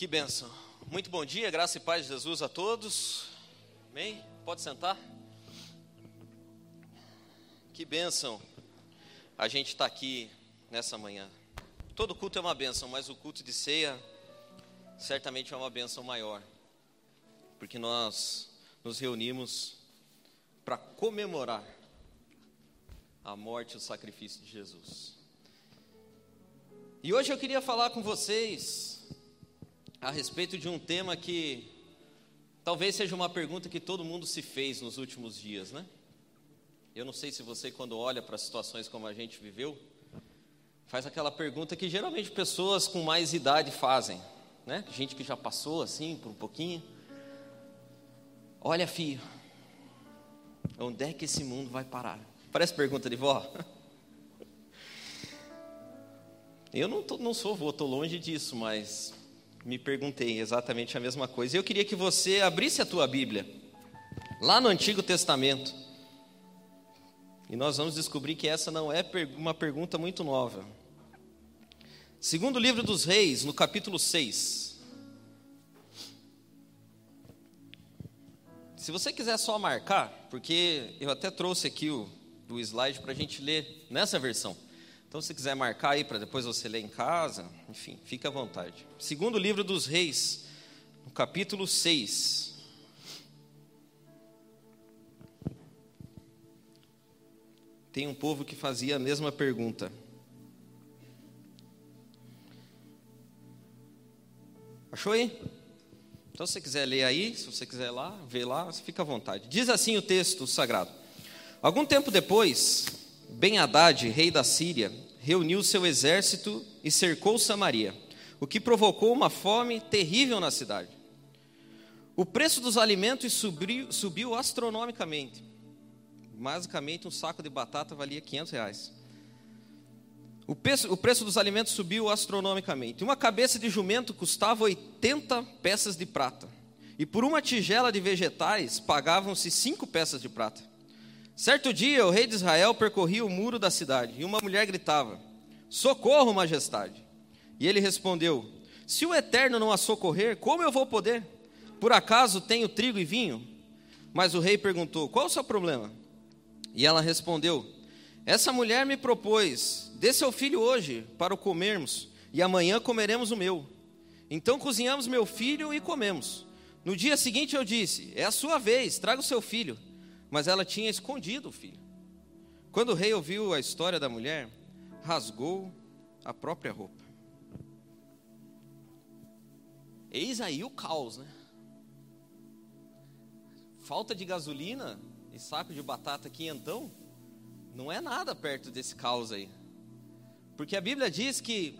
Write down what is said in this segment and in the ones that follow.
Que benção. Muito bom dia, graça e paz de Jesus a todos. Amém? Pode sentar. Que benção a gente está aqui nessa manhã. Todo culto é uma benção, mas o culto de ceia certamente é uma benção maior, porque nós nos reunimos para comemorar a morte e o sacrifício de Jesus. E hoje eu queria falar com vocês a respeito de um tema que talvez seja uma pergunta que todo mundo se fez nos últimos dias, né? Eu não sei se você, quando olha para situações como a gente viveu, faz aquela pergunta que geralmente pessoas com mais idade fazem, né? Gente que já passou assim por um pouquinho. Olha, filho, onde é que esse mundo vai parar? Parece pergunta de vó. Eu não, tô, não sou vô, estou longe disso, mas me perguntei exatamente a mesma coisa. Eu queria que você abrisse a tua Bíblia, lá no Antigo Testamento. E nós vamos descobrir que essa não é uma pergunta muito nova. Segundo livro dos Reis, no capítulo 6. Se você quiser só marcar, porque eu até trouxe aqui o, o slide para a gente ler nessa versão. Então, se quiser marcar aí para depois você ler em casa, enfim, fique à vontade. Segundo livro dos Reis, no capítulo 6. tem um povo que fazia a mesma pergunta. Achou aí? Então, se você quiser ler aí, se você quiser lá, ver lá, fica à vontade. Diz assim o texto sagrado: Algum tempo depois, Ben Haddad, rei da Síria, reuniu seu exército e cercou Samaria, o que provocou uma fome terrível na cidade. O preço dos alimentos subiu, subiu astronomicamente basicamente um saco de batata valia 500 reais. O preço, o preço dos alimentos subiu astronomicamente. Uma cabeça de jumento custava 80 peças de prata. E por uma tigela de vegetais pagavam-se cinco peças de prata. Certo dia, o rei de Israel percorria o muro da cidade e uma mulher gritava: Socorro, majestade! E ele respondeu: Se o Eterno não a socorrer, como eu vou poder? Por acaso tenho trigo e vinho? Mas o rei perguntou: Qual o seu problema? E ela respondeu: Essa mulher me propôs: Dê seu filho hoje para o comermos, e amanhã comeremos o meu. Então cozinhamos meu filho e comemos. No dia seguinte eu disse: É a sua vez, traga o seu filho. Mas ela tinha escondido o filho. Quando o rei ouviu a história da mulher, rasgou a própria roupa. Eis aí o caos, né? Falta de gasolina, e saco de batata quinhentão, não é nada perto desse caos aí. Porque a Bíblia diz que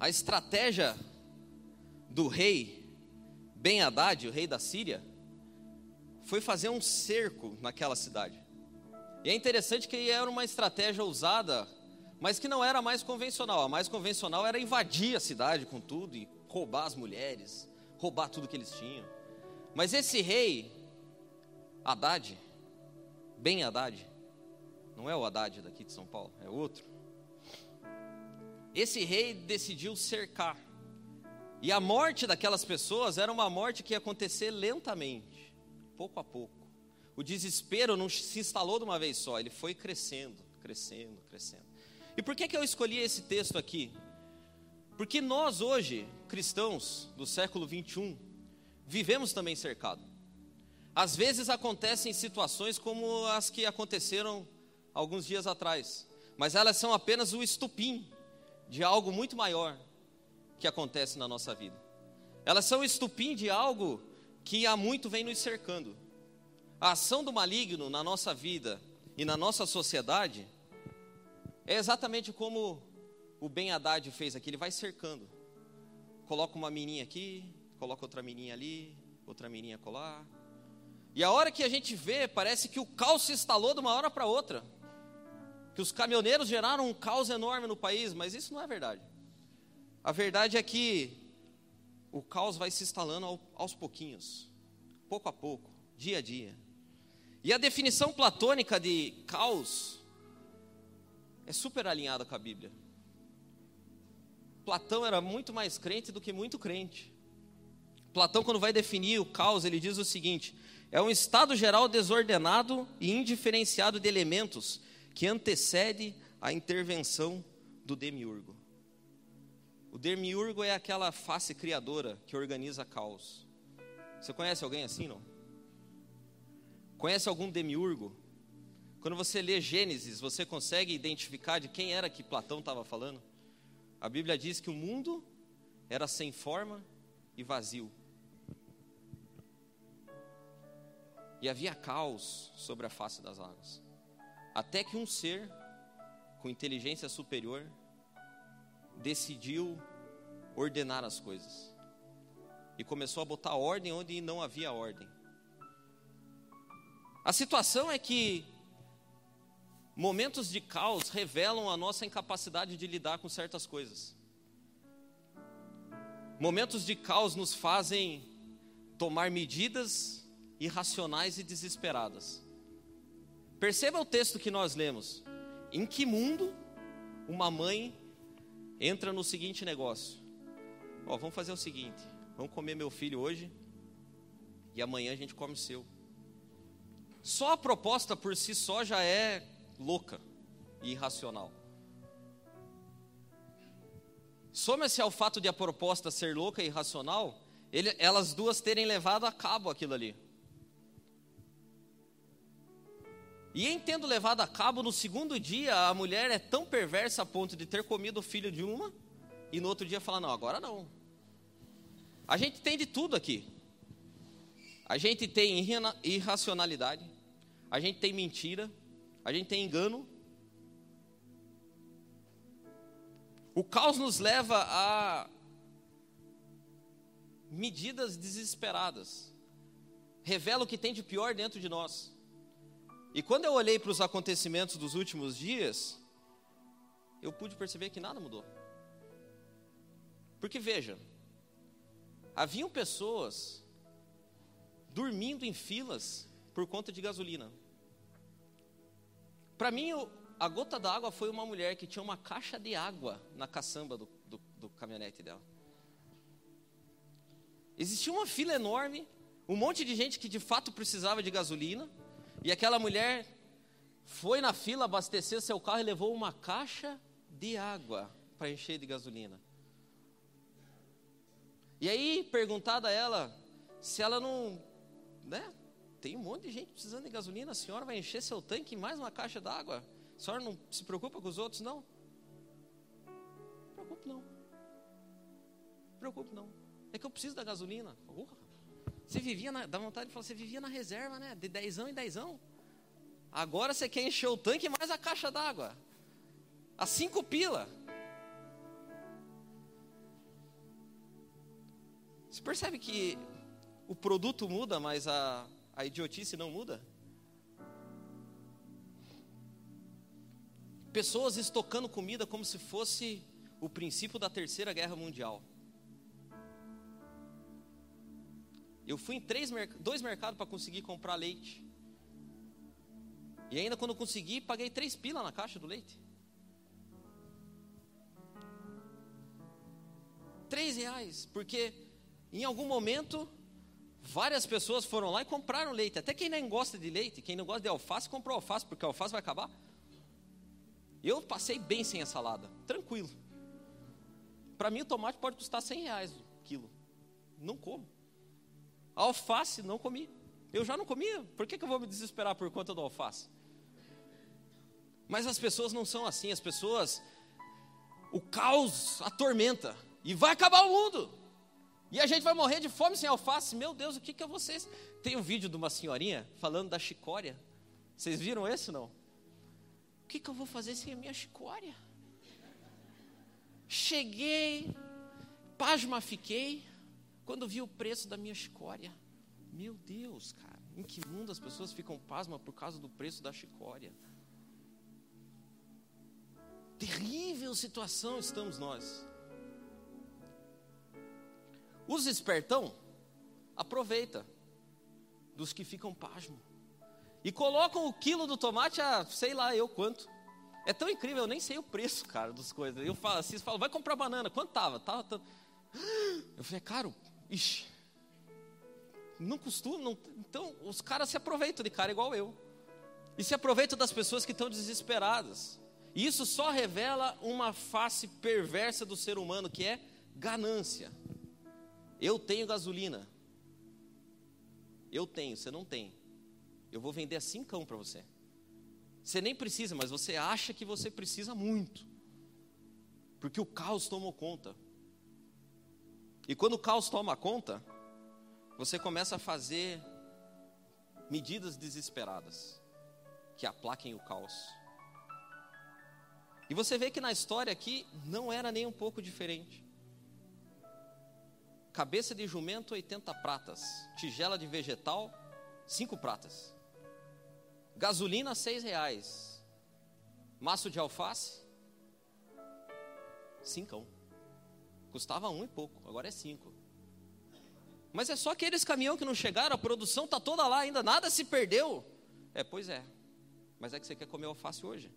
a estratégia do rei Ben Haddad, o rei da Síria, foi fazer um cerco naquela cidade. E é interessante que era uma estratégia usada, mas que não era a mais convencional. A mais convencional era invadir a cidade com tudo e roubar as mulheres, roubar tudo que eles tinham. Mas esse rei, Haddad, bem Haddad, não é o Haddad daqui de São Paulo, é outro. Esse rei decidiu cercar. E a morte daquelas pessoas era uma morte que ia acontecer lentamente, pouco a pouco. O desespero não se instalou de uma vez só, ele foi crescendo, crescendo, crescendo. E por que, que eu escolhi esse texto aqui? Porque nós hoje, cristãos do século 21, vivemos também cercados. Às vezes acontecem situações como as que aconteceram alguns dias atrás, mas elas são apenas o estupim de algo muito maior que acontece na nossa vida. Elas são o estupim de algo que há muito vem nos cercando. A ação do maligno na nossa vida e na nossa sociedade é exatamente como o Ben Haddad fez aqui, ele vai cercando. Coloca uma menina aqui, coloca outra menina ali, outra menina colar, e a hora que a gente vê, parece que o caos se instalou de uma hora para outra. Que os caminhoneiros geraram um caos enorme no país, mas isso não é verdade. A verdade é que o caos vai se instalando aos pouquinhos, pouco a pouco, dia a dia. E a definição platônica de caos é super alinhada com a Bíblia. Platão era muito mais crente do que muito crente. Platão, quando vai definir o caos, ele diz o seguinte: é um estado geral desordenado e indiferenciado de elementos que antecede a intervenção do demiurgo. O demiurgo é aquela face criadora que organiza caos. Você conhece alguém assim, não? Conhece algum demiurgo? Quando você lê Gênesis, você consegue identificar de quem era que Platão estava falando? A Bíblia diz que o mundo era sem forma e vazio. E havia caos sobre a face das águas. Até que um ser com inteligência superior decidiu ordenar as coisas. E começou a botar ordem onde não havia ordem. A situação é que momentos de caos revelam a nossa incapacidade de lidar com certas coisas. Momentos de caos nos fazem tomar medidas irracionais e desesperadas. Perceba o texto que nós lemos. Em que mundo uma mãe entra no seguinte negócio: Ó, vamos fazer o seguinte, vamos comer meu filho hoje e amanhã a gente come o seu. Só a proposta por si só já é louca e irracional. Soma-se ao fato de a proposta ser louca e irracional, ele, elas duas terem levado a cabo aquilo ali. E em tendo levado a cabo, no segundo dia, a mulher é tão perversa a ponto de ter comido o filho de uma, e no outro dia falar: não, agora não. A gente tem de tudo aqui. A gente tem irracionalidade, a gente tem mentira, a gente tem engano. O caos nos leva a medidas desesperadas. Revela o que tem de pior dentro de nós. E quando eu olhei para os acontecimentos dos últimos dias, eu pude perceber que nada mudou. Porque veja, haviam pessoas dormindo em filas por conta de gasolina. Para mim, a gota d'água foi uma mulher que tinha uma caixa de água na caçamba do, do, do caminhonete dela. Existia uma fila enorme, um monte de gente que de fato precisava de gasolina. E aquela mulher foi na fila abastecer seu carro e levou uma caixa de água para encher de gasolina. E aí, perguntada a ela se ela não, né? Tem um monte de gente precisando de gasolina, a senhora vai encher seu tanque em mais uma caixa d'água. A senhora não se preocupa com os outros, não? Não preocupe não. Não preocupe não. É que eu preciso da gasolina. Urra. Você vivia na, dá vontade de falar, você vivia na reserva, né? De dezão em dezão. Agora você quer encher o tanque mais a caixa d'água. A cinco pila. Você percebe que o produto muda, mas a, a idiotice não muda? Pessoas estocando comida como se fosse o princípio da terceira guerra mundial. Eu fui em três, dois mercados para conseguir comprar leite. E ainda quando consegui, paguei três pilas na caixa do leite. Três reais, porque em algum momento várias pessoas foram lá e compraram leite. Até quem nem gosta de leite, quem não gosta de alface, comprou alface, porque a alface vai acabar. Eu passei bem sem a salada, tranquilo. Para mim o tomate pode custar 100 reais o quilo. Não como. Alface não comi. Eu já não comia. Por que, que eu vou me desesperar por conta do alface? Mas as pessoas não são assim. As pessoas, o caos atormenta. E vai acabar o mundo. E a gente vai morrer de fome sem alface. Meu Deus, o que, que é vocês? Tem um vídeo de uma senhorinha falando da chicória. Vocês viram esse não? O que, que eu vou fazer sem a minha chicória? Cheguei, pasma fiquei quando vi o preço da minha chicória, meu Deus, cara, em que mundo as pessoas ficam pasmas por causa do preço da chicória? Terrível situação estamos nós. Os espertão aproveita dos que ficam pasmo e colocam o quilo do tomate a sei lá eu quanto. É tão incrível, eu nem sei o preço, cara, das coisas. Eu falo assim, falo, vai comprar banana. Quanto tava? Tava tanto. Eu falei, é caro? Ixi. Não costuma, não... então os caras se aproveitam de cara igual eu. E se aproveitam das pessoas que estão desesperadas. E isso só revela uma face perversa do ser humano, que é ganância. Eu tenho gasolina. Eu tenho, você não tem. Eu vou vender a cincão para você. Você nem precisa, mas você acha que você precisa muito. Porque o caos tomou conta. E quando o caos toma conta, você começa a fazer medidas desesperadas que aplaquem o caos. E você vê que na história aqui não era nem um pouco diferente. Cabeça de jumento, 80 pratas. Tigela de vegetal, 5 pratas. Gasolina, 6 reais. Maço de alface, 5. Custava um e pouco, agora é 5. Mas é só aqueles caminhões que não chegaram, a produção está toda lá ainda, nada se perdeu. É, pois é. Mas é que você quer comer alface hoje.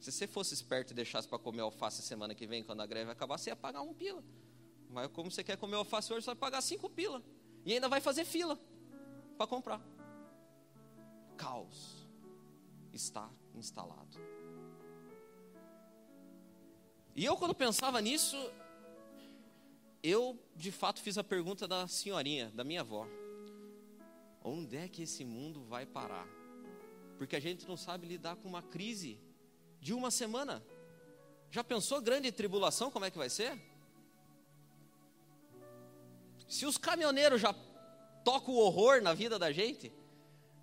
Se você fosse esperto e deixasse para comer alface semana que vem, quando a greve acabar, você ia pagar um pila. Mas como você quer comer alface hoje, você vai pagar cinco pila. E ainda vai fazer fila para comprar. Caos está instalado. E eu, quando pensava nisso, eu de fato fiz a pergunta da senhorinha, da minha avó: onde é que esse mundo vai parar? Porque a gente não sabe lidar com uma crise de uma semana. Já pensou grande tribulação como é que vai ser? Se os caminhoneiros já tocam o horror na vida da gente,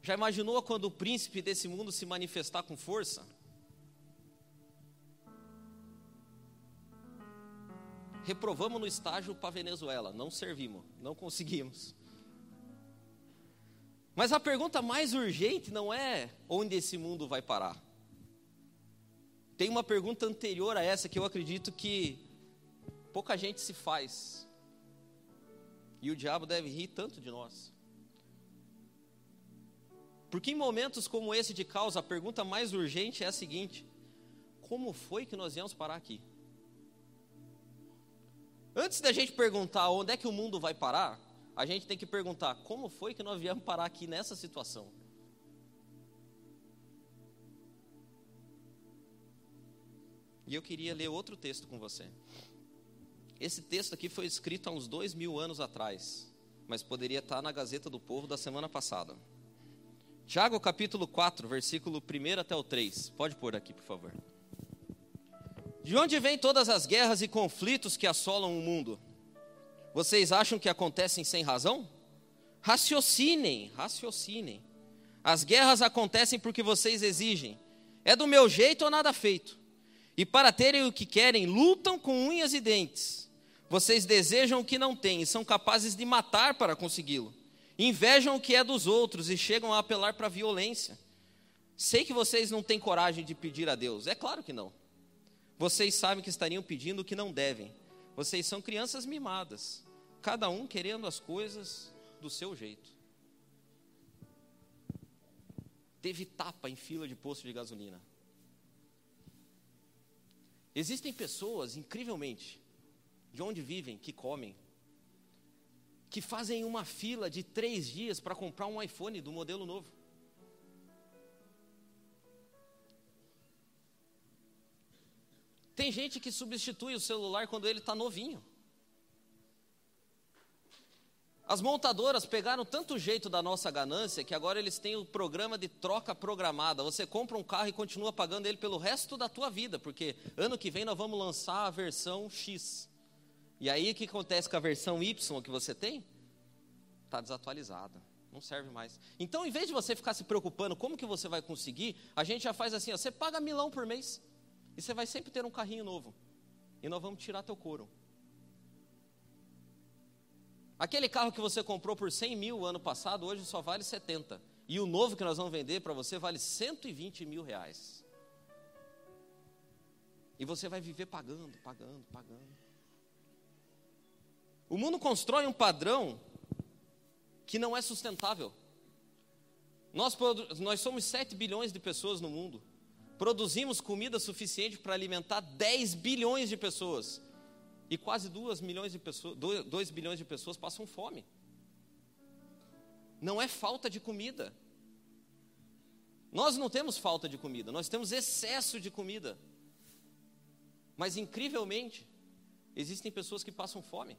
já imaginou quando o príncipe desse mundo se manifestar com força? Reprovamos no estágio para Venezuela, não servimos, não conseguimos. Mas a pergunta mais urgente não é onde esse mundo vai parar. Tem uma pergunta anterior a essa que eu acredito que pouca gente se faz. E o diabo deve rir tanto de nós. Porque em momentos como esse de caos, a pergunta mais urgente é a seguinte: como foi que nós viemos parar aqui? Antes da gente perguntar onde é que o mundo vai parar, a gente tem que perguntar como foi que nós viemos parar aqui nessa situação. E eu queria ler outro texto com você. Esse texto aqui foi escrito há uns dois mil anos atrás, mas poderia estar na Gazeta do Povo da semana passada. Tiago capítulo 4, versículo 1 até o 3. Pode pôr aqui, por favor. De onde vêm todas as guerras e conflitos que assolam o mundo? Vocês acham que acontecem sem razão? Raciocinem, raciocinem. As guerras acontecem porque vocês exigem. É do meu jeito ou nada feito. E para terem o que querem, lutam com unhas e dentes. Vocês desejam o que não têm e são capazes de matar para consegui-lo. Invejam o que é dos outros e chegam a apelar para a violência. Sei que vocês não têm coragem de pedir a Deus. É claro que não. Vocês sabem que estariam pedindo o que não devem. Vocês são crianças mimadas, cada um querendo as coisas do seu jeito. Teve tapa em fila de posto de gasolina. Existem pessoas, incrivelmente, de onde vivem, que comem, que fazem uma fila de três dias para comprar um iPhone do modelo novo. Tem gente que substitui o celular quando ele está novinho. As montadoras pegaram tanto jeito da nossa ganância que agora eles têm o programa de troca programada. Você compra um carro e continua pagando ele pelo resto da tua vida, porque ano que vem nós vamos lançar a versão X. E aí o que acontece com a versão Y que você tem? Está desatualizada, não serve mais. Então, em vez de você ficar se preocupando como que você vai conseguir, a gente já faz assim: ó, você paga milão por mês e você vai sempre ter um carrinho novo. E nós vamos tirar teu couro. Aquele carro que você comprou por 100 mil ano passado, hoje só vale 70. E o novo que nós vamos vender para você vale 120 mil reais. E você vai viver pagando, pagando, pagando. O mundo constrói um padrão que não é sustentável. Nós, nós somos 7 bilhões de pessoas no mundo. Produzimos comida suficiente para alimentar 10 bilhões de pessoas. E quase 2 milhões de pessoas, 2 bilhões de pessoas passam fome. Não é falta de comida. Nós não temos falta de comida, nós temos excesso de comida. Mas incrivelmente, existem pessoas que passam fome.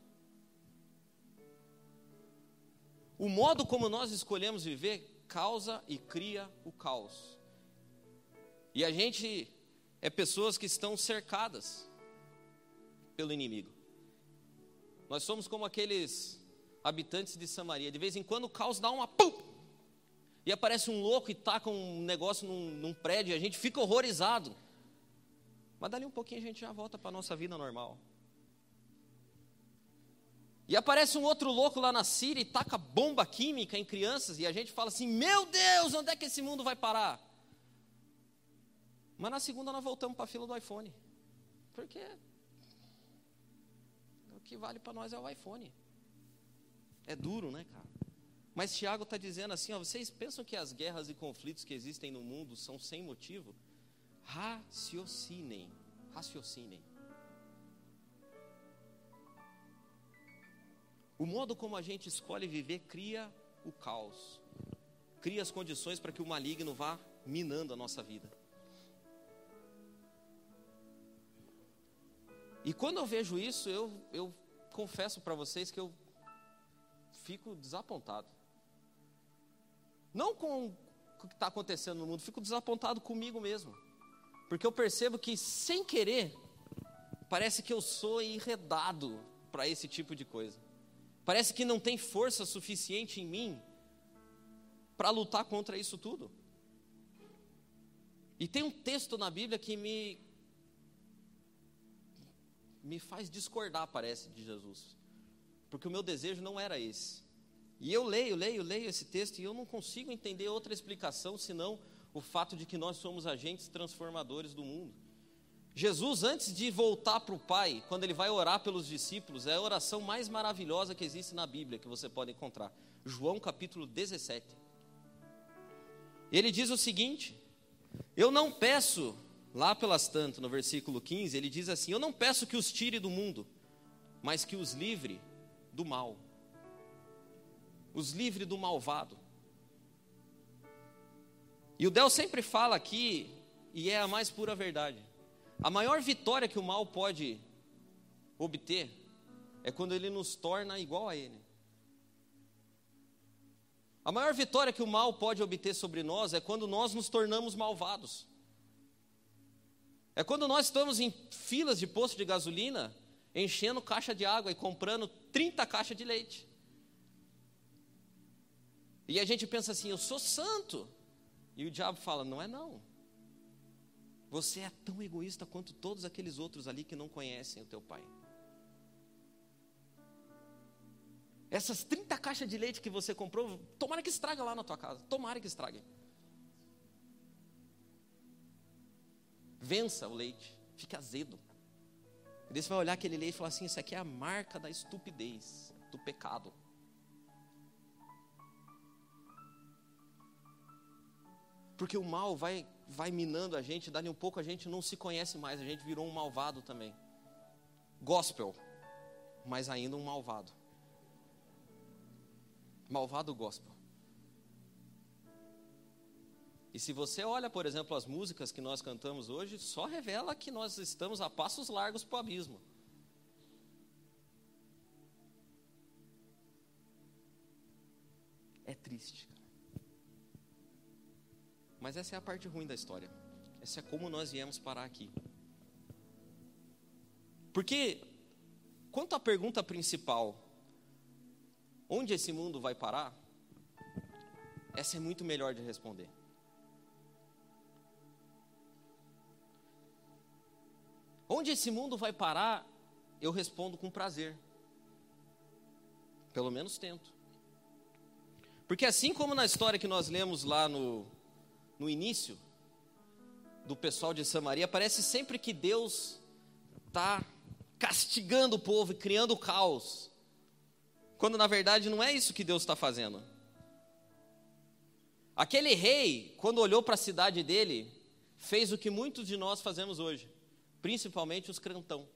O modo como nós escolhemos viver causa e cria o caos. E a gente é pessoas que estão cercadas pelo inimigo. Nós somos como aqueles habitantes de Samaria. De vez em quando o caos dá uma pum! E aparece um louco e taca um negócio num, num prédio e a gente fica horrorizado. Mas dali um pouquinho a gente já volta para a nossa vida normal. E aparece um outro louco lá na Síria e taca bomba química em crianças, e a gente fala assim: Meu Deus, onde é que esse mundo vai parar? Mas na segunda nós voltamos para a fila do iPhone. Porque o que vale para nós é o iPhone. É duro, né, cara? Mas Tiago está dizendo assim: ó, vocês pensam que as guerras e conflitos que existem no mundo são sem motivo? Raciocinem, raciocinem. O modo como a gente escolhe viver cria o caos, cria as condições para que o maligno vá minando a nossa vida. E quando eu vejo isso, eu, eu confesso para vocês que eu fico desapontado. Não com o que está acontecendo no mundo, fico desapontado comigo mesmo. Porque eu percebo que, sem querer, parece que eu sou enredado para esse tipo de coisa. Parece que não tem força suficiente em mim para lutar contra isso tudo. E tem um texto na Bíblia que me me faz discordar, parece, de Jesus. Porque o meu desejo não era esse. E eu leio, leio, leio esse texto e eu não consigo entender outra explicação senão o fato de que nós somos agentes transformadores do mundo. Jesus, antes de voltar para o Pai, quando ele vai orar pelos discípulos, é a oração mais maravilhosa que existe na Bíblia, que você pode encontrar. João capítulo 17. Ele diz o seguinte: Eu não peço, lá pelas tantas, no versículo 15, ele diz assim: Eu não peço que os tire do mundo, mas que os livre do mal, os livre do malvado. E o Del sempre fala aqui, e é a mais pura verdade. A maior vitória que o mal pode obter é quando ele nos torna igual a ele. A maior vitória que o mal pode obter sobre nós é quando nós nos tornamos malvados. É quando nós estamos em filas de posto de gasolina, enchendo caixa de água e comprando 30 caixas de leite. E a gente pensa assim: eu sou santo. E o diabo fala: não é não. Você é tão egoísta quanto todos aqueles outros ali que não conhecem o teu pai. Essas 30 caixas de leite que você comprou, tomara que estraga lá na tua casa. Tomara que estrague. Vença o leite, fica azedo. E daí você vai olhar aquele leite e falar assim: Isso aqui é a marca da estupidez, do pecado. Porque o mal vai vai minando a gente, dali um pouco a gente não se conhece mais, a gente virou um malvado também. Gospel, mas ainda um malvado. Malvado gospel. E se você olha, por exemplo, as músicas que nós cantamos hoje, só revela que nós estamos a passos largos para o abismo. É triste. Mas essa é a parte ruim da história. Essa é como nós viemos parar aqui. Porque, quanto à pergunta principal, onde esse mundo vai parar? Essa é muito melhor de responder. Onde esse mundo vai parar, eu respondo com prazer. Pelo menos tento. Porque assim como na história que nós lemos lá no no início do pessoal de Samaria, parece sempre que Deus está castigando o povo e criando caos. Quando na verdade não é isso que Deus está fazendo. Aquele rei, quando olhou para a cidade dele, fez o que muitos de nós fazemos hoje, principalmente os crentão.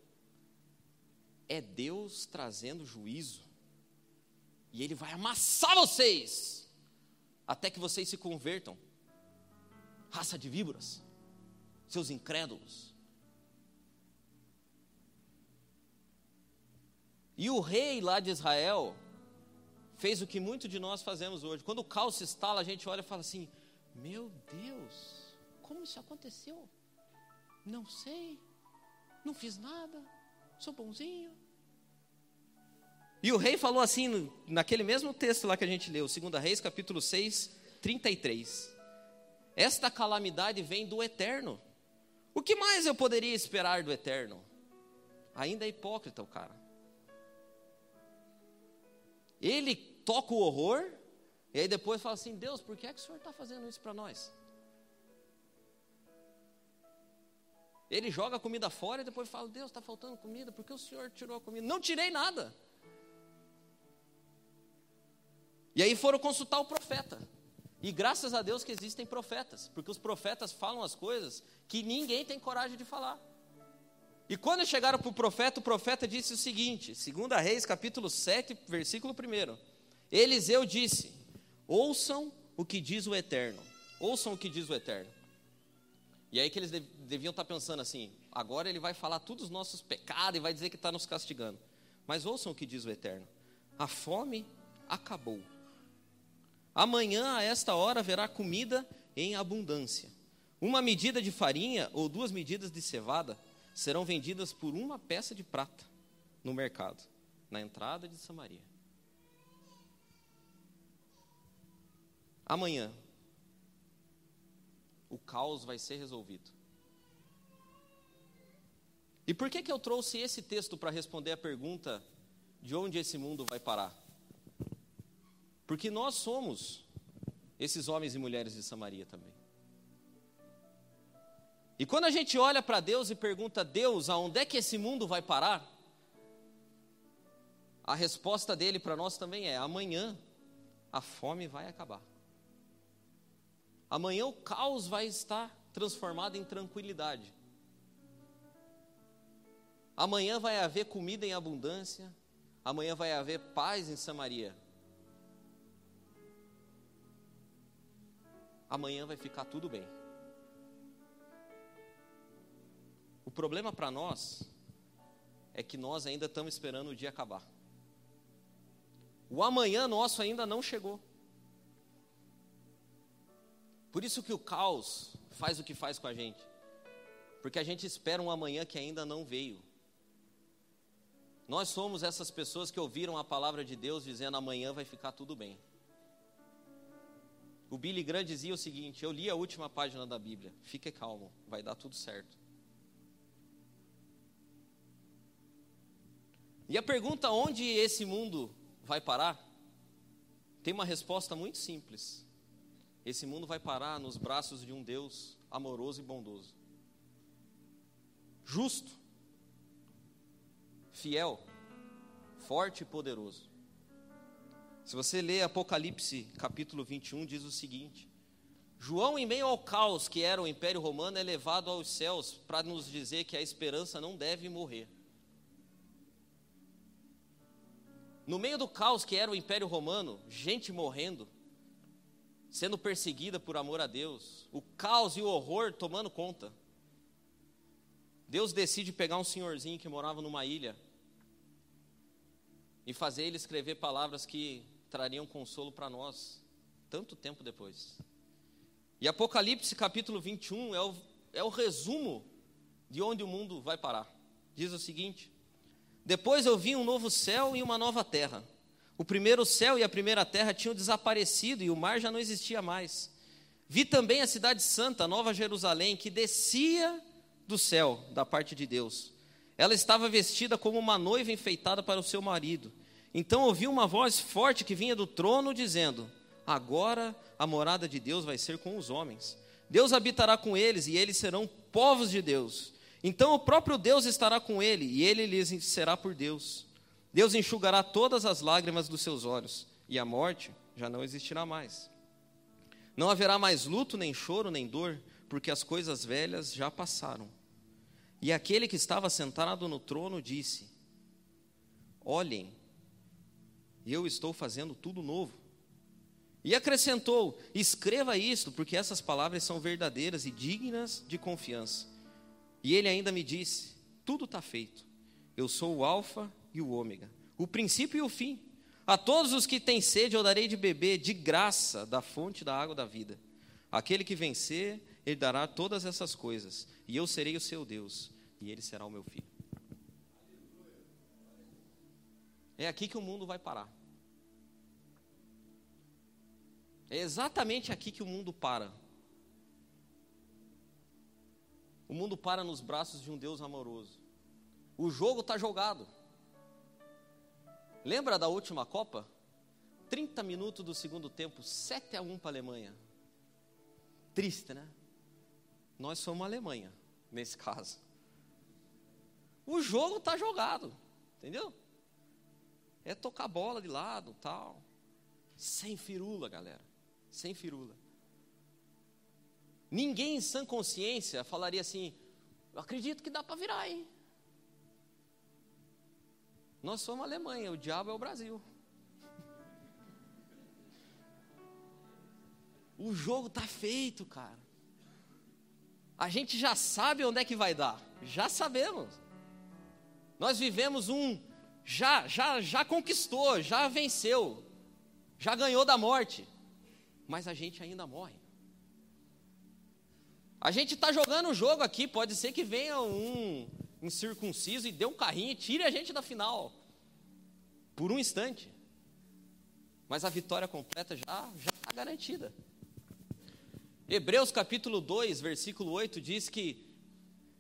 É Deus trazendo juízo. E Ele vai amassar vocês, até que vocês se convertam. Raça de víboras, seus incrédulos. E o rei lá de Israel fez o que muito de nós fazemos hoje. Quando o caos se instala, a gente olha e fala assim: Meu Deus, como isso aconteceu? Não sei, não fiz nada, sou bonzinho. E o rei falou assim, naquele mesmo texto lá que a gente leu, 2 Reis, capítulo 6, 33. Esta calamidade vem do eterno. O que mais eu poderia esperar do eterno? Ainda é hipócrita o cara. Ele toca o horror, e aí depois fala assim: Deus, por que é que o senhor está fazendo isso para nós? Ele joga a comida fora e depois fala: Deus, está faltando comida, por que o senhor tirou a comida? Não tirei nada. E aí foram consultar o profeta. E graças a Deus que existem profetas, porque os profetas falam as coisas que ninguém tem coragem de falar. E quando chegaram para o profeta, o profeta disse o seguinte, 2 Reis, capítulo 7, versículo 1. Eliseu disse: Ouçam o que diz o Eterno. Ouçam o que diz o Eterno. E aí que eles deviam estar pensando assim: agora ele vai falar todos os nossos pecados e vai dizer que está nos castigando. Mas ouçam o que diz o Eterno: a fome acabou. Amanhã, a esta hora, haverá comida em abundância. Uma medida de farinha ou duas medidas de cevada serão vendidas por uma peça de prata no mercado, na entrada de Samaria. Amanhã, o caos vai ser resolvido. E por que, que eu trouxe esse texto para responder a pergunta de onde esse mundo vai parar? Porque nós somos esses homens e mulheres de Samaria também. E quando a gente olha para Deus e pergunta, Deus, aonde é que esse mundo vai parar? A resposta dele para nós também é: amanhã a fome vai acabar. Amanhã o caos vai estar transformado em tranquilidade. Amanhã vai haver comida em abundância. Amanhã vai haver paz em Samaria. Amanhã vai ficar tudo bem. O problema para nós é que nós ainda estamos esperando o dia acabar. O amanhã nosso ainda não chegou. Por isso que o caos faz o que faz com a gente. Porque a gente espera um amanhã que ainda não veio. Nós somos essas pessoas que ouviram a palavra de Deus dizendo amanhã vai ficar tudo bem. O Billy Graham dizia o seguinte: Eu li a última página da Bíblia, fique calmo, vai dar tudo certo. E a pergunta onde esse mundo vai parar? Tem uma resposta muito simples. Esse mundo vai parar nos braços de um Deus amoroso e bondoso. Justo, fiel, forte e poderoso. Se você ler Apocalipse capítulo 21, diz o seguinte: João, em meio ao caos que era o Império Romano, é levado aos céus para nos dizer que a esperança não deve morrer. No meio do caos que era o Império Romano, gente morrendo, sendo perseguida por amor a Deus, o caos e o horror tomando conta. Deus decide pegar um senhorzinho que morava numa ilha e fazer ele escrever palavras que trariam consolo para nós, tanto tempo depois. E Apocalipse capítulo 21 é o, é o resumo de onde o mundo vai parar. Diz o seguinte: depois eu vi um novo céu e uma nova terra. O primeiro céu e a primeira terra tinham desaparecido e o mar já não existia mais. Vi também a cidade santa, Nova Jerusalém, que descia do céu, da parte de Deus. Ela estava vestida como uma noiva enfeitada para o seu marido. Então ouvi uma voz forte que vinha do trono, dizendo: Agora a morada de Deus vai ser com os homens. Deus habitará com eles e eles serão povos de Deus. Então o próprio Deus estará com ele, e ele lhes será por Deus. Deus enxugará todas as lágrimas dos seus olhos, e a morte já não existirá mais. Não haverá mais luto, nem choro, nem dor, porque as coisas velhas já passaram. E aquele que estava sentado no trono disse: Olhem, eu estou fazendo tudo novo. E acrescentou: Escreva isto, porque essas palavras são verdadeiras e dignas de confiança. E ele ainda me disse: Tudo está feito. Eu sou o Alfa e o Ômega, o princípio e o fim. A todos os que têm sede eu darei de beber de graça da fonte da água da vida. Aquele que vencer, ele dará todas essas coisas, e eu serei o seu Deus, e ele será o meu filho. É aqui que o mundo vai parar. É exatamente aqui que o mundo para. O mundo para nos braços de um Deus amoroso. O jogo está jogado. Lembra da última Copa? 30 minutos do segundo tempo, 7 a 1 para a Alemanha. Triste, né? Nós somos a Alemanha, nesse caso. O jogo está jogado, entendeu? É tocar bola de lado, tal. Sem firula, galera. Sem firula. Ninguém em sã consciência falaria assim: Eu acredito que dá para virar, hein? Nós somos a Alemanha, o diabo é o Brasil. O jogo está feito, cara. A gente já sabe onde é que vai dar. Já sabemos. Nós vivemos um já já já conquistou, já venceu. Já ganhou da morte. Mas a gente ainda morre. A gente está jogando o jogo aqui, pode ser que venha um incircunciso e dê um carrinho e tire a gente da final. Por um instante. Mas a vitória completa já está garantida. Hebreus capítulo 2, versículo 8 diz que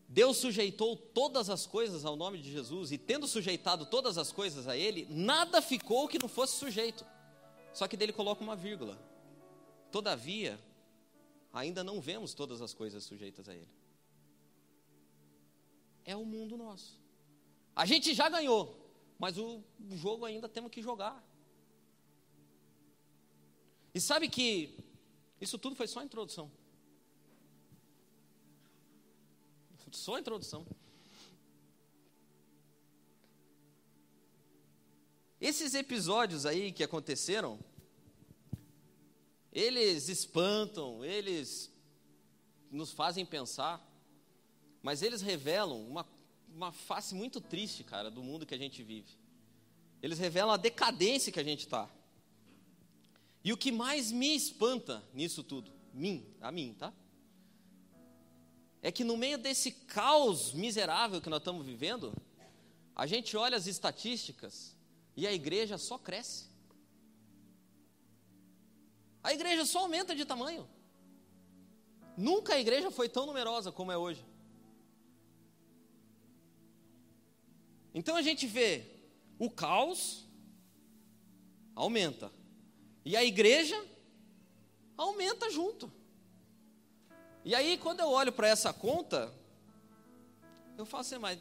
Deus sujeitou todas as coisas ao nome de Jesus, e tendo sujeitado todas as coisas a Ele, nada ficou que não fosse sujeito. Só que dele coloca uma vírgula. Todavia, ainda não vemos todas as coisas sujeitas a Ele. É o mundo nosso. A gente já ganhou, mas o jogo ainda temos que jogar. E sabe que isso tudo foi só a introdução. Só a introdução. Esses episódios aí que aconteceram, eles espantam, eles nos fazem pensar, mas eles revelam uma, uma face muito triste, cara, do mundo que a gente vive. Eles revelam a decadência que a gente está. E o que mais me espanta nisso tudo, mim, a mim, tá? É que no meio desse caos miserável que nós estamos vivendo, a gente olha as estatísticas e a igreja só cresce. A igreja só aumenta de tamanho. Nunca a igreja foi tão numerosa como é hoje. Então a gente vê o caos aumenta, e a igreja aumenta junto. E aí, quando eu olho para essa conta, eu falo assim, mas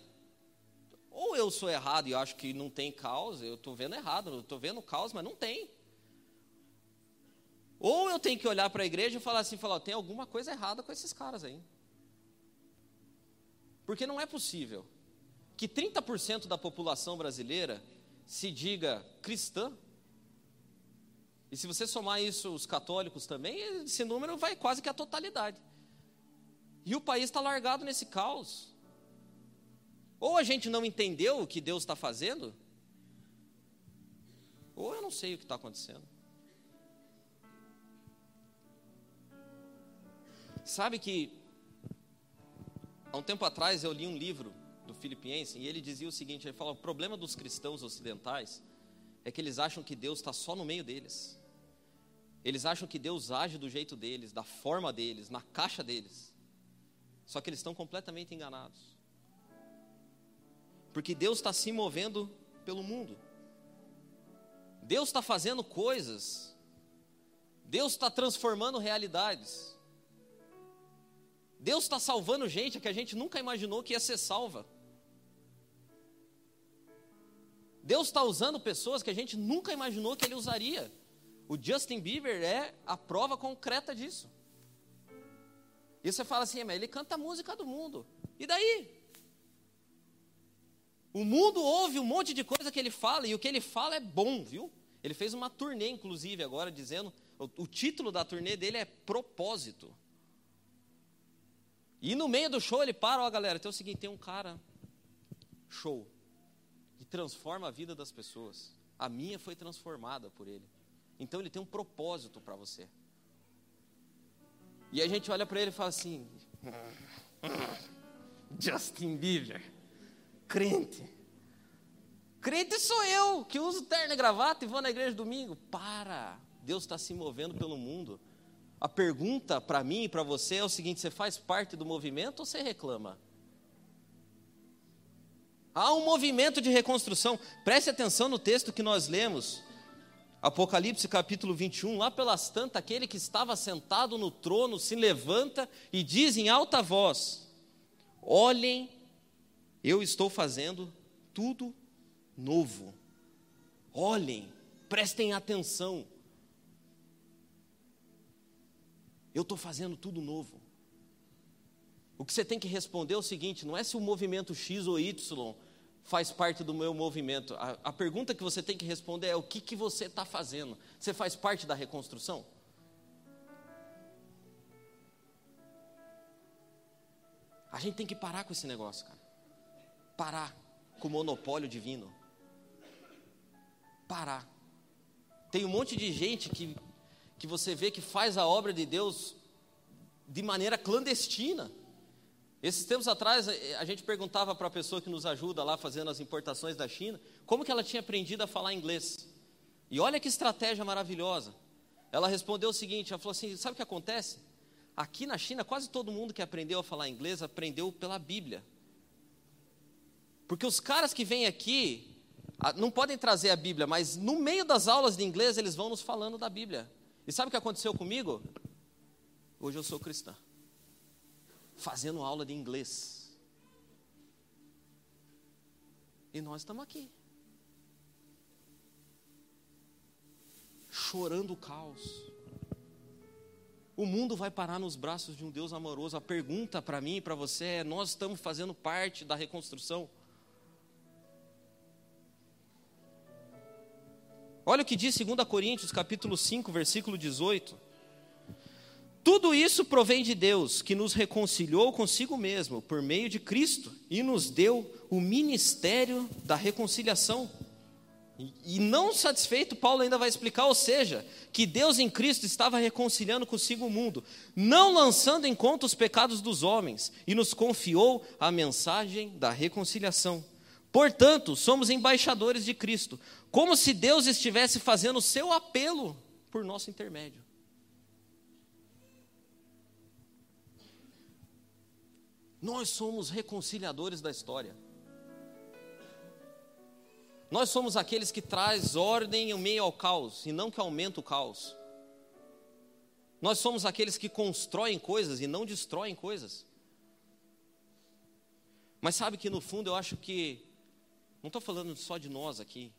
ou eu sou errado e acho que não tem caos, eu estou vendo errado, eu estou vendo caos, mas não tem. Ou eu tenho que olhar para a igreja e falar assim, falar, tem alguma coisa errada com esses caras aí. Porque não é possível que 30% da população brasileira se diga cristã e se você somar isso os católicos também, esse número vai quase que a totalidade. E o país está largado nesse caos. Ou a gente não entendeu o que Deus está fazendo, ou eu não sei o que está acontecendo. Sabe que há um tempo atrás eu li um livro Filipiense e ele dizia o seguinte: ele fala, o problema dos cristãos ocidentais é que eles acham que Deus está só no meio deles. Eles acham que Deus age do jeito deles, da forma deles, na caixa deles. Só que eles estão completamente enganados. Porque Deus está se movendo pelo mundo. Deus está fazendo coisas. Deus está transformando realidades. Deus está salvando gente que a gente nunca imaginou que ia ser salva. Deus está usando pessoas que a gente nunca imaginou que Ele usaria. O Justin Bieber é a prova concreta disso. E você fala assim, mas ele canta a música do mundo. E daí? O mundo ouve um monte de coisa que ele fala, e o que ele fala é bom, viu? Ele fez uma turnê, inclusive, agora, dizendo. O, o título da turnê dele é Propósito. E no meio do show ele para, ó galera, tem o seguinte, tem um cara, show, transforma a vida das pessoas. A minha foi transformada por ele. Então ele tem um propósito para você. E a gente olha para ele e fala assim: Justin Bieber, crente. Crente sou eu, que uso terno e gravata e vou na igreja domingo. Para! Deus está se movendo pelo mundo. A pergunta para mim e para você é o seguinte: você faz parte do movimento ou você reclama? Há um movimento de reconstrução. Preste atenção no texto que nós lemos. Apocalipse capítulo 21, lá pelas tantas, aquele que estava sentado no trono se levanta e diz em alta voz: Olhem, eu estou fazendo tudo novo. Olhem, prestem atenção. Eu estou fazendo tudo novo. O que você tem que responder é o seguinte: não é se o movimento X ou Y faz parte do meu movimento. A, a pergunta que você tem que responder é: o que, que você está fazendo? Você faz parte da reconstrução? A gente tem que parar com esse negócio, cara. Parar com o monopólio divino. Parar. Tem um monte de gente que, que você vê que faz a obra de Deus de maneira clandestina. Esses tempos atrás, eh, a gente perguntava para a pessoa que nos ajuda lá fazendo as importações da China, como que ela tinha aprendido a falar inglês. E olha que estratégia maravilhosa. Ela respondeu o seguinte, ela falou assim, sabe o que acontece? Aqui na China, quase todo mundo que aprendeu a falar inglês, aprendeu pela Bíblia. Porque os caras que vêm aqui, não podem trazer a Bíblia, mas no meio das aulas de inglês, eles vão nos falando da Bíblia. E sabe o que aconteceu comigo? Hoje eu sou cristã fazendo aula de inglês. E nós estamos aqui. Chorando o caos. O mundo vai parar nos braços de um Deus amoroso. A pergunta para mim e para você é: nós estamos fazendo parte da reconstrução? Olha o que diz 2 Coríntios, capítulo 5, versículo 18. Tudo isso provém de Deus, que nos reconciliou consigo mesmo por meio de Cristo e nos deu o ministério da reconciliação. E não satisfeito, Paulo ainda vai explicar, ou seja, que Deus em Cristo estava reconciliando consigo o mundo, não lançando em conta os pecados dos homens, e nos confiou a mensagem da reconciliação. Portanto, somos embaixadores de Cristo, como se Deus estivesse fazendo o seu apelo por nosso intermédio. Nós somos reconciliadores da história. Nós somos aqueles que traz ordem em meio ao caos e não que aumenta o caos. Nós somos aqueles que constroem coisas e não destroem coisas. Mas sabe que no fundo eu acho que não estou falando só de nós aqui.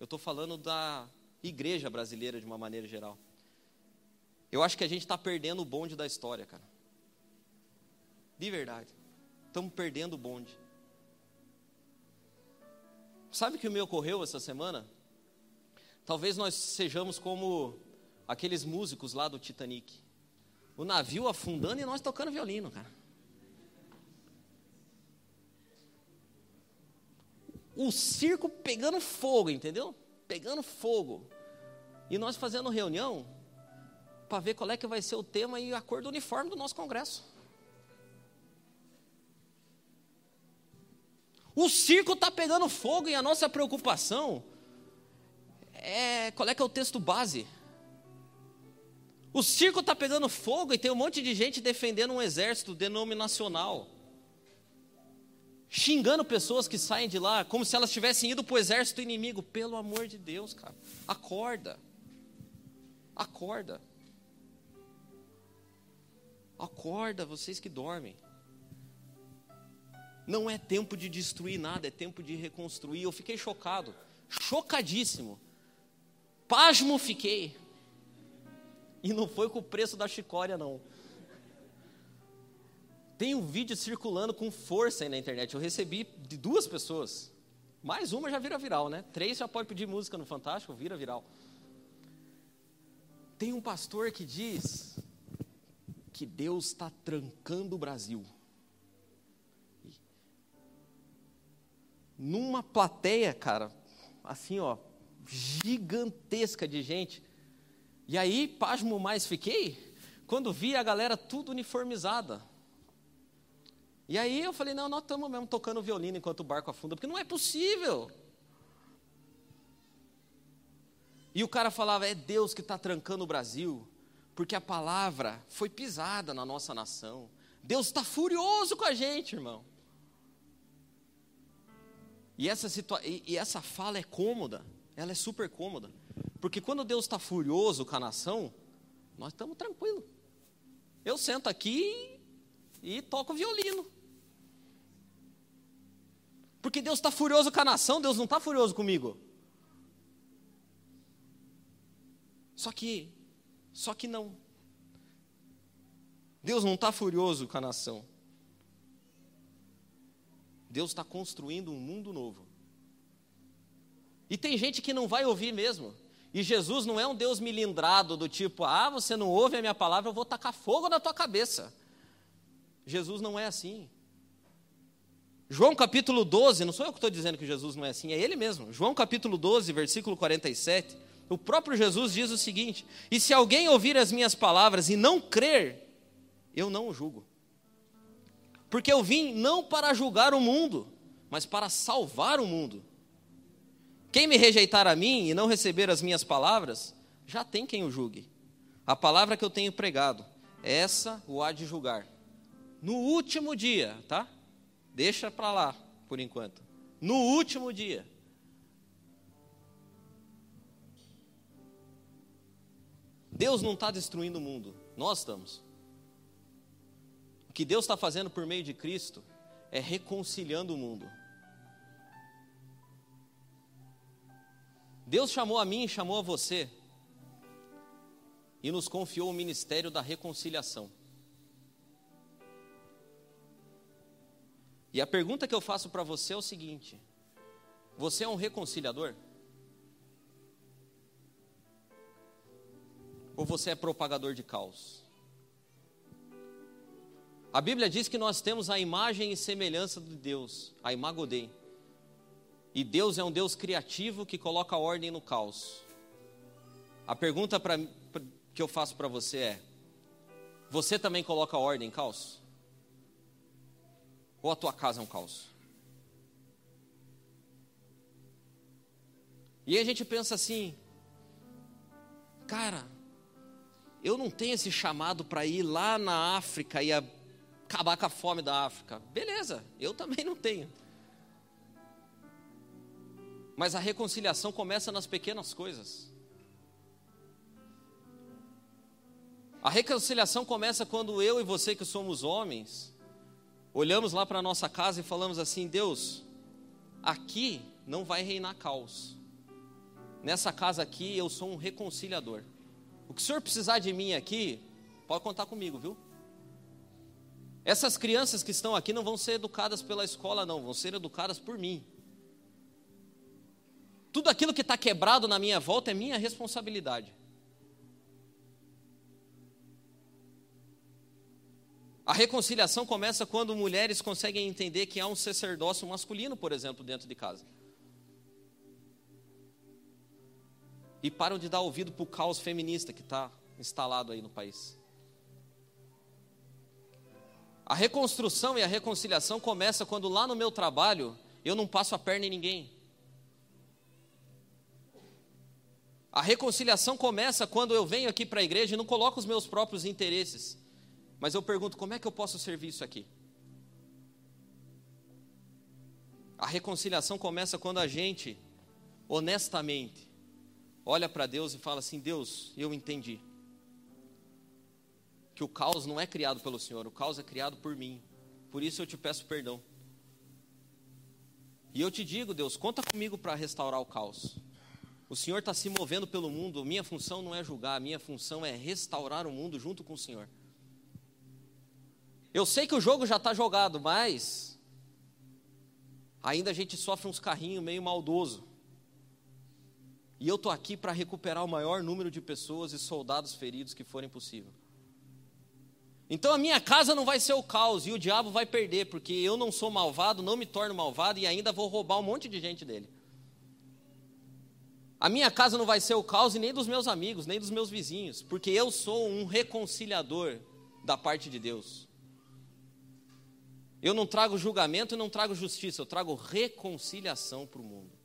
Eu estou falando da igreja brasileira de uma maneira geral. Eu acho que a gente está perdendo o bonde da história, cara. De verdade. Estamos perdendo o bonde. Sabe o que me ocorreu essa semana? Talvez nós sejamos como aqueles músicos lá do Titanic. O navio afundando e nós tocando violino, cara. O circo pegando fogo, entendeu? Pegando fogo. E nós fazendo reunião para ver qual é que vai ser o tema e a cor do uniforme do nosso congresso. O circo está pegando fogo e a nossa preocupação é qual é que é o texto base. O circo está pegando fogo e tem um monte de gente defendendo um exército denominacional, xingando pessoas que saem de lá como se elas tivessem ido para o exército inimigo. Pelo amor de Deus, cara, acorda, acorda, acorda, vocês que dormem. Não é tempo de destruir nada, é tempo de reconstruir. Eu fiquei chocado, chocadíssimo. Pasmo fiquei. E não foi com o preço da chicória, não. Tem um vídeo circulando com força aí na internet. Eu recebi de duas pessoas. Mais uma já vira viral, né? Três já pode pedir música no Fantástico, vira viral. Tem um pastor que diz que Deus está trancando o Brasil. Numa plateia, cara, assim, ó, gigantesca de gente. E aí, pasmo mais fiquei, quando vi a galera tudo uniformizada. E aí eu falei, não, nós estamos mesmo tocando violino enquanto o barco afunda, porque não é possível. E o cara falava: é Deus que está trancando o Brasil, porque a palavra foi pisada na nossa nação. Deus está furioso com a gente, irmão. E essa, situa e, e essa fala é cômoda, ela é super cômoda. Porque quando Deus está furioso com a nação, nós estamos tranquilos. Eu sento aqui e toco violino. Porque Deus está furioso com a nação, Deus não está furioso comigo. Só que, só que não. Deus não está furioso com a nação. Deus está construindo um mundo novo. E tem gente que não vai ouvir mesmo. E Jesus não é um Deus milindrado do tipo, ah, você não ouve a minha palavra, eu vou tacar fogo na tua cabeça. Jesus não é assim. João capítulo 12, não sou eu que estou dizendo que Jesus não é assim, é ele mesmo. João capítulo 12, versículo 47 o próprio Jesus diz o seguinte: E se alguém ouvir as minhas palavras e não crer, eu não o julgo. Porque eu vim não para julgar o mundo, mas para salvar o mundo. Quem me rejeitar a mim e não receber as minhas palavras, já tem quem o julgue. A palavra que eu tenho pregado, essa o há de julgar. No último dia, tá? Deixa para lá, por enquanto. No último dia. Deus não está destruindo o mundo, nós estamos. Que Deus está fazendo por meio de Cristo é reconciliando o mundo. Deus chamou a mim e chamou a você e nos confiou o ministério da reconciliação. E a pergunta que eu faço para você é o seguinte: você é um reconciliador? ou você é propagador de caos? A Bíblia diz que nós temos a imagem e semelhança de Deus, a imagodei. E Deus é um Deus criativo que coloca ordem no caos. A pergunta pra, que eu faço para você é: você também coloca ordem em caos? Ou a tua casa é um caos? E a gente pensa assim, cara, eu não tenho esse chamado para ir lá na África e acabar com a fome da África. Beleza, eu também não tenho. Mas a reconciliação começa nas pequenas coisas. A reconciliação começa quando eu e você, que somos homens, olhamos lá para a nossa casa e falamos assim: Deus, aqui não vai reinar caos. Nessa casa aqui eu sou um reconciliador. O que o senhor precisar de mim aqui, pode contar comigo, viu? Essas crianças que estão aqui não vão ser educadas pela escola, não, vão ser educadas por mim. Tudo aquilo que está quebrado na minha volta é minha responsabilidade. A reconciliação começa quando mulheres conseguem entender que há um sacerdócio masculino, por exemplo, dentro de casa. e param de dar ouvido para o caos feminista que está instalado aí no país. A reconstrução e a reconciliação começa quando lá no meu trabalho eu não passo a perna em ninguém. A reconciliação começa quando eu venho aqui para a igreja e não coloco os meus próprios interesses, mas eu pergunto como é que eu posso servir isso aqui. A reconciliação começa quando a gente, honestamente, olha para Deus e fala assim: Deus, eu entendi. Que o caos não é criado pelo Senhor, o caos é criado por mim. Por isso eu te peço perdão. E eu te digo, Deus, conta comigo para restaurar o caos. O Senhor está se movendo pelo mundo, minha função não é julgar, minha função é restaurar o mundo junto com o Senhor. Eu sei que o jogo já está jogado, mas ainda a gente sofre uns carrinhos meio maldoso. E eu estou aqui para recuperar o maior número de pessoas e soldados feridos que forem possível. Então a minha casa não vai ser o caos e o diabo vai perder, porque eu não sou malvado, não me torno malvado e ainda vou roubar um monte de gente dele. A minha casa não vai ser o caos e nem dos meus amigos, nem dos meus vizinhos, porque eu sou um reconciliador da parte de Deus. Eu não trago julgamento e não trago justiça, eu trago reconciliação para o mundo.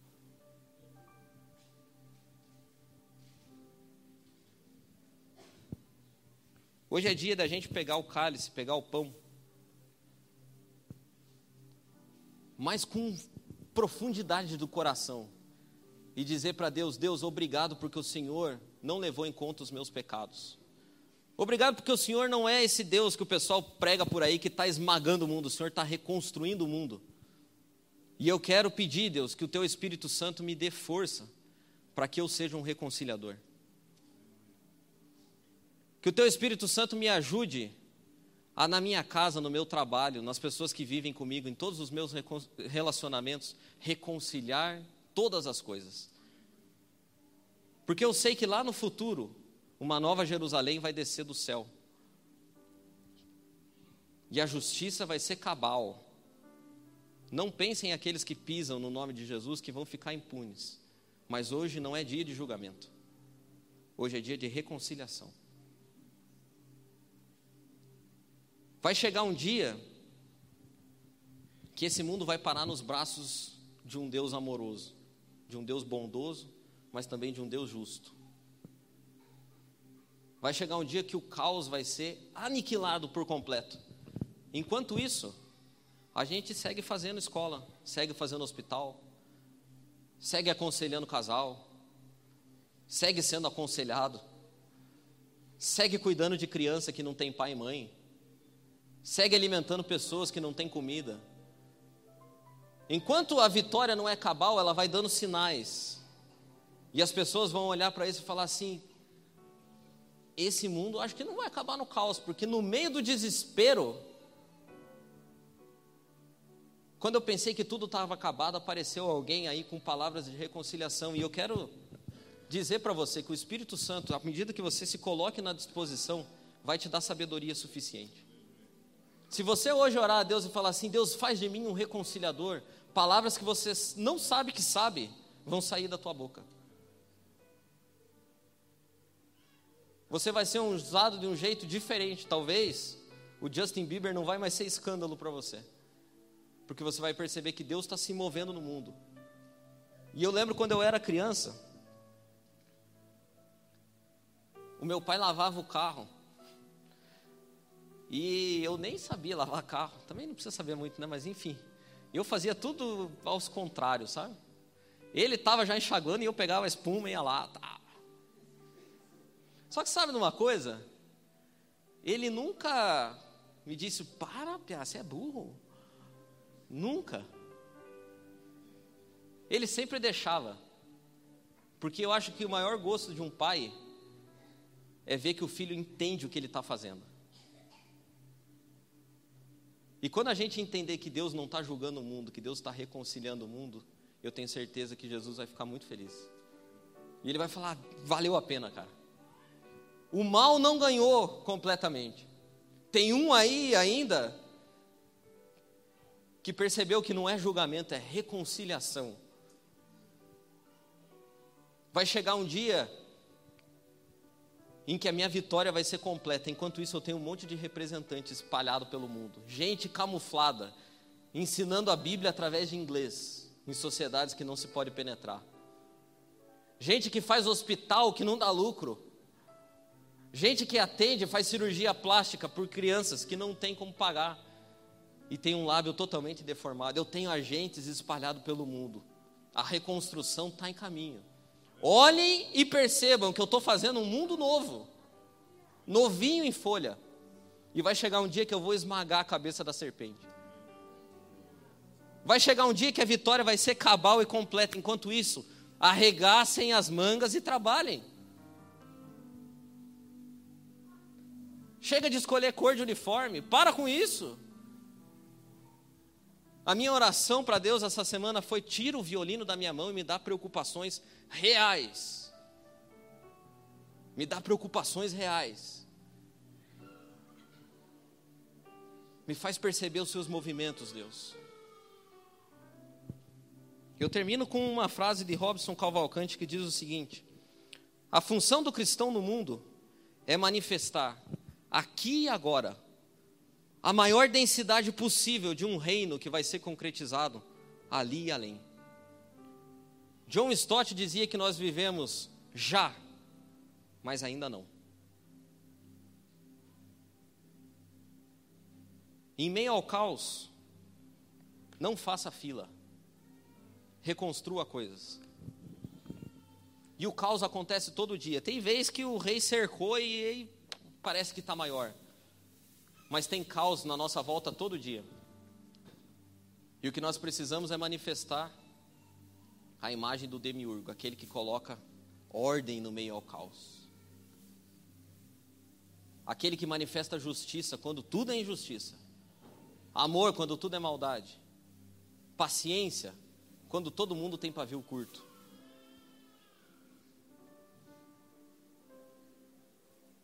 Hoje é dia da gente pegar o cálice, pegar o pão, mas com profundidade do coração e dizer para Deus: Deus, obrigado porque o Senhor não levou em conta os meus pecados. Obrigado porque o Senhor não é esse Deus que o pessoal prega por aí que está esmagando o mundo, o Senhor está reconstruindo o mundo. E eu quero pedir, Deus, que o Teu Espírito Santo me dê força para que eu seja um reconciliador. Que o Teu Espírito Santo me ajude a, na minha casa, no meu trabalho, nas pessoas que vivem comigo, em todos os meus relacionamentos, reconciliar todas as coisas. Porque eu sei que lá no futuro, uma nova Jerusalém vai descer do céu. E a justiça vai ser cabal. Não pensem aqueles que pisam no nome de Jesus que vão ficar impunes. Mas hoje não é dia de julgamento. Hoje é dia de reconciliação. Vai chegar um dia que esse mundo vai parar nos braços de um Deus amoroso de um Deus bondoso, mas também de um Deus justo. Vai chegar um dia que o caos vai ser aniquilado por completo. Enquanto isso, a gente segue fazendo escola, segue fazendo hospital, segue aconselhando casal, segue sendo aconselhado, segue cuidando de criança que não tem pai e mãe, segue alimentando pessoas que não têm comida Enquanto a vitória não é cabal, ela vai dando sinais. E as pessoas vão olhar para isso e falar assim: esse mundo acho que não vai acabar no caos, porque no meio do desespero, quando eu pensei que tudo estava acabado, apareceu alguém aí com palavras de reconciliação. E eu quero dizer para você que o Espírito Santo, à medida que você se coloque na disposição, vai te dar sabedoria suficiente. Se você hoje orar a Deus e falar assim: Deus, faz de mim um reconciliador, palavras que você não sabe que sabe vão sair da tua boca. Você vai ser usado de um jeito diferente. Talvez o Justin Bieber não vai mais ser escândalo para você, porque você vai perceber que Deus está se movendo no mundo. E eu lembro quando eu era criança, o meu pai lavava o carro. E eu nem sabia lavar carro. Também não precisa saber muito, né? Mas enfim. Eu fazia tudo aos contrários, sabe? Ele estava já enxaguando e eu pegava a espuma e ia lá. Tá. Só que sabe de uma coisa? Ele nunca me disse, para, você é burro. Nunca. Ele sempre deixava. Porque eu acho que o maior gosto de um pai é ver que o filho entende o que ele está fazendo. E quando a gente entender que Deus não está julgando o mundo, que Deus está reconciliando o mundo, eu tenho certeza que Jesus vai ficar muito feliz. E ele vai falar: valeu a pena, cara. O mal não ganhou completamente. Tem um aí ainda que percebeu que não é julgamento, é reconciliação. Vai chegar um dia em que a minha vitória vai ser completa. Enquanto isso, eu tenho um monte de representantes espalhado pelo mundo, gente camuflada, ensinando a Bíblia através de inglês, em sociedades que não se pode penetrar. Gente que faz hospital que não dá lucro. Gente que atende, faz cirurgia plástica por crianças que não tem como pagar e tem um lábio totalmente deformado. Eu tenho agentes espalhados pelo mundo. A reconstrução está em caminho. Olhem e percebam que eu estou fazendo um mundo novo, novinho em folha. E vai chegar um dia que eu vou esmagar a cabeça da serpente. Vai chegar um dia que a vitória vai ser cabal e completa. Enquanto isso, arregassem as mangas e trabalhem. Chega de escolher cor de uniforme, para com isso. A minha oração para Deus essa semana foi: tira o violino da minha mão e me dá preocupações reais. Me dá preocupações reais. Me faz perceber os seus movimentos, Deus. Eu termino com uma frase de Robson Cavalcante que diz o seguinte: A função do cristão no mundo é manifestar aqui e agora a maior densidade possível de um reino que vai ser concretizado ali e além. John Stott dizia que nós vivemos já, mas ainda não. Em meio ao caos, não faça fila, reconstrua coisas. E o caos acontece todo dia. Tem vez que o rei cercou e, e parece que está maior. Mas tem caos na nossa volta todo dia. E o que nós precisamos é manifestar a imagem do demiurgo, aquele que coloca ordem no meio ao caos. Aquele que manifesta justiça quando tudo é injustiça. Amor quando tudo é maldade. Paciência quando todo mundo tem pavio curto.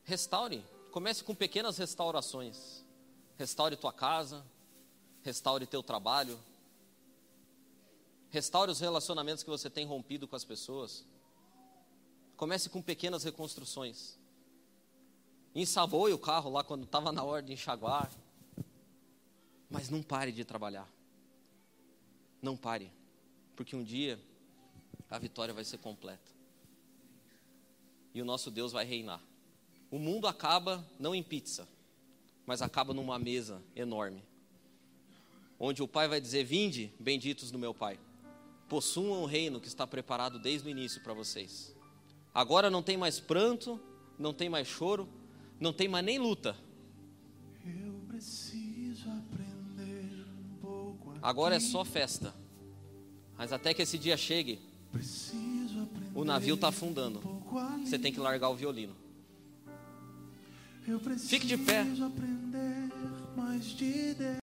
Restaure, comece com pequenas restaurações. Restaure tua casa, restaure teu trabalho, restaure os relacionamentos que você tem rompido com as pessoas. Comece com pequenas reconstruções. Ensavoe o carro lá quando estava na hora de enxaguar. Mas não pare de trabalhar. Não pare, porque um dia a vitória vai ser completa. E o nosso Deus vai reinar. O mundo acaba não em pizza, mas acaba numa mesa enorme, onde o Pai vai dizer: Vinde, benditos do meu Pai, possuam um reino que está preparado desde o início para vocês. Agora não tem mais pranto, não tem mais choro, não tem mais nem luta. Agora é só festa. Mas até que esse dia chegue, o navio está afundando. Você tem que largar o violino. Fique de pé.